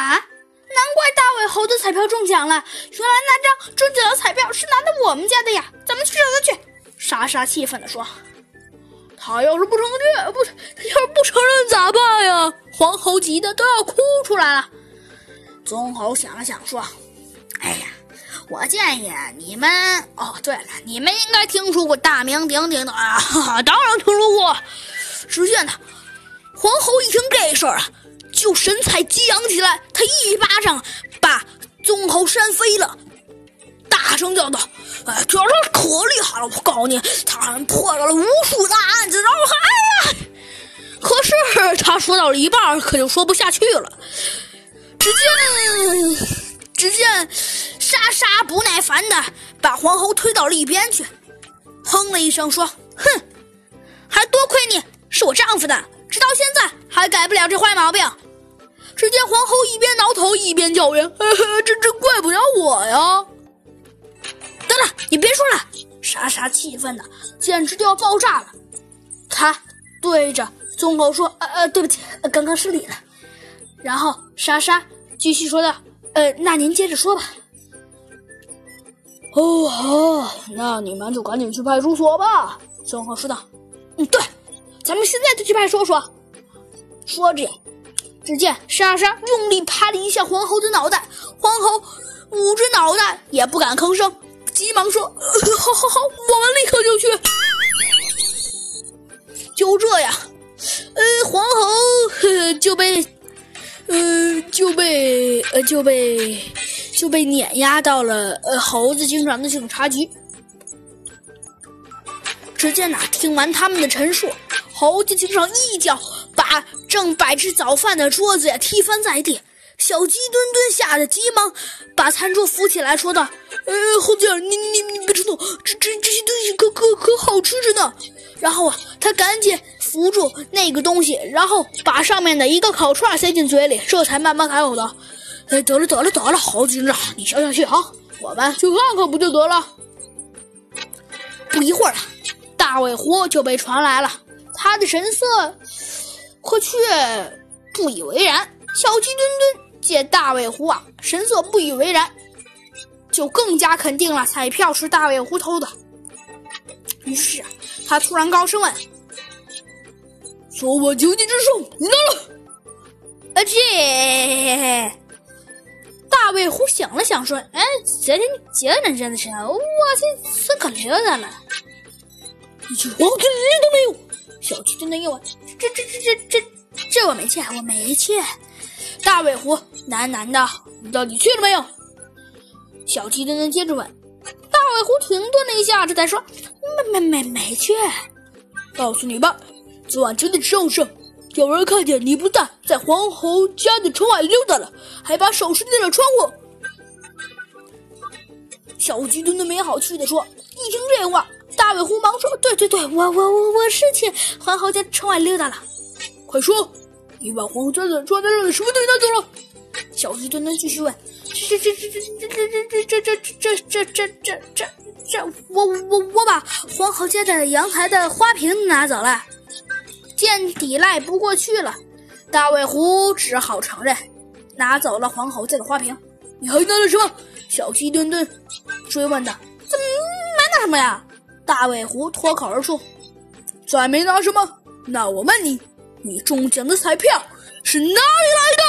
啊，难怪大尾猴的彩票中奖了！原来那张中奖的彩票是拿的我们家的呀！咱们去找他去！莎莎气愤地说：“他要是不承认，不，他要是不承认咋办呀？”黄猴急得都要哭出来了。棕猴想了想说：“哎呀，我建议你们……哦，对了，你们应该听说过大名鼎鼎的啊！当然听说过。”只见他黄猴一听这事儿啊，就神采激扬起来，他一巴掌把棕猴扇飞了，大声叫道：“哎，这他可厉害了！我告诉你，他还破了无数大案子，然后还……哎呀！可是他说到了一半，可就说不下去了。只见，只见莎莎不耐烦的把黄猴推到了一边去，哼了一声说：“哼，还多亏你。”是我丈夫的，直到现在还改不了这坏毛病。只见皇后一边挠头一边叫冤：“ 这这怪不了我呀！”得了，你别说了！莎莎气愤的简直就要爆炸了。她对着棕猴说：“呃呃，对不起，刚刚失礼了。”然后莎莎继续说道：“呃，那您接着说吧。”哦，好，那你们就赶紧去派出所吧。”棕猴说道。“嗯，对。”咱们现在就去派出所。说着，只见莎莎用力拍了一下黄猴的脑袋，黄猴捂着脑袋也不敢吭声，急忙说：“好好好，我们立刻就去。”就这样，呃，黄猴就被，呃，就被，呃，就被，就被碾压到了呃猴子警长的警察局。只见呐，听完他们的陈述。猴子警长一脚把正摆着早饭的桌子呀踢翻在地，小鸡墩墩吓得急忙把餐桌扶起来，说道：“呃，猴子，你你你别冲动，这这这些东西可可可好吃着呢。”然后啊，他赶紧扶住那个东西，然后把上面的一个烤串塞进嘴里，这才慢慢开口道：“哎，得了得了得了，猴子警长，你消消气啊，我们去看看不就得了？”不一会儿，大尾狐就被传来了。他的神色可却不以为然。小鸡墩墩见大尾狐啊，神色不以为然，就更加肯定了彩票是大尾狐偷的。于是他突然高声问：“说我九级之兽，你拿了？”啊，这大尾狐想了想说：“哎，昨天你真真的是，我这是可溜达了，一句黄金链都没有。”小鸡墩墩又问：“这这这这这这我没去，我没去。”大尾狐喃喃道：“你到底去了没有？”小鸡墩墩接着问。大尾狐停顿了一下，这才说：“没没没没去。”告诉你吧，昨晚九点钟时，有人看见你不但在黄猴家的窗外溜达了，还把手伸进了窗户。小鸡墩墩没好气地说：“一听这话。”大尾狐忙说：“对对对，我我我我是去黄猴家窗外溜达了。快说，你把黄猴家的窗上的什么东西拿走了？”小鸡墩墩继续问：“这这这这这这这这这这这这这这这我我我把黄猴家的阳台的花瓶拿走了。”见抵赖不过去了，大尾狐只好承认拿走了黄猴家的花瓶。你还拿了什么？小鸡墩墩追问道：“怎么没拿什么呀？”大尾狐脱口而出：“再没拿什么？那我问你，你中奖的彩票是哪里来的？”